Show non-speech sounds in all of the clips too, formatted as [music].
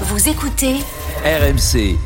Vous écoutez RMC.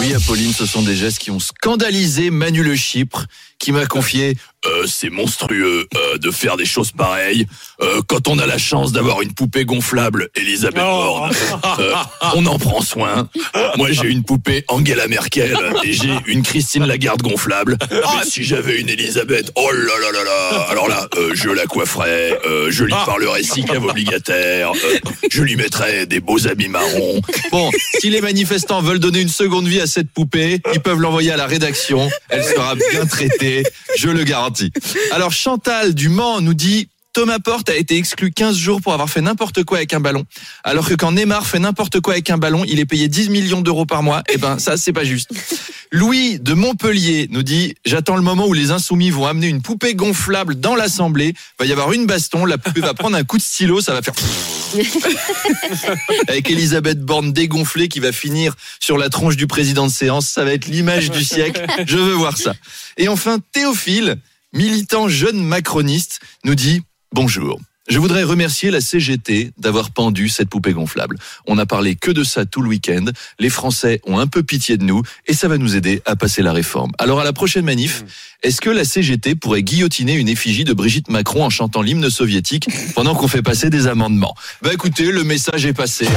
Oui, Apolline, ce sont des gestes qui ont scandalisé Manu Le Chypre, qui m'a confié euh, c'est monstrueux euh, de faire des choses pareilles. Euh, quand on a la chance d'avoir une poupée gonflable, Elisabeth Borne, euh, on en prend soin. Moi, j'ai une poupée Angela Merkel et j'ai une Christine Lagarde gonflable. Mais si j'avais une Elisabeth, oh là là là là, alors là, euh, je la coifferais, euh, je lui parlerais si cave obligataire, euh, je lui mettrais des beaux habits marrons. Bon, si les manifestants veulent donner une seconde vie à cette poupée, ils peuvent l'envoyer à la rédaction. Elle sera bien traitée, je le garantis. Alors Chantal du Mans nous dit Thomas Porte a été exclu 15 jours pour avoir fait n'importe quoi avec un ballon. Alors que quand Neymar fait n'importe quoi avec un ballon, il est payé 10 millions d'euros par mois. Eh ben, ça, c'est pas juste. Louis de Montpellier nous dit J'attends le moment où les insoumis vont amener une poupée gonflable dans l'Assemblée. Va y avoir une baston. La poupée va prendre un coup de stylo. Ça va faire. [laughs] Avec Elisabeth Borne dégonflée qui va finir sur la tronche du président de séance. Ça va être l'image du siècle. Je veux voir ça. Et enfin, Théophile, militant jeune macroniste, nous dit Bonjour. Je voudrais remercier la CGT d'avoir pendu cette poupée gonflable. On n'a parlé que de ça tout le week-end. Les Français ont un peu pitié de nous et ça va nous aider à passer la réforme. Alors à la prochaine manif, est-ce que la CGT pourrait guillotiner une effigie de Brigitte Macron en chantant l'hymne soviétique pendant qu'on fait passer des amendements? Bah écoutez, le message est passé.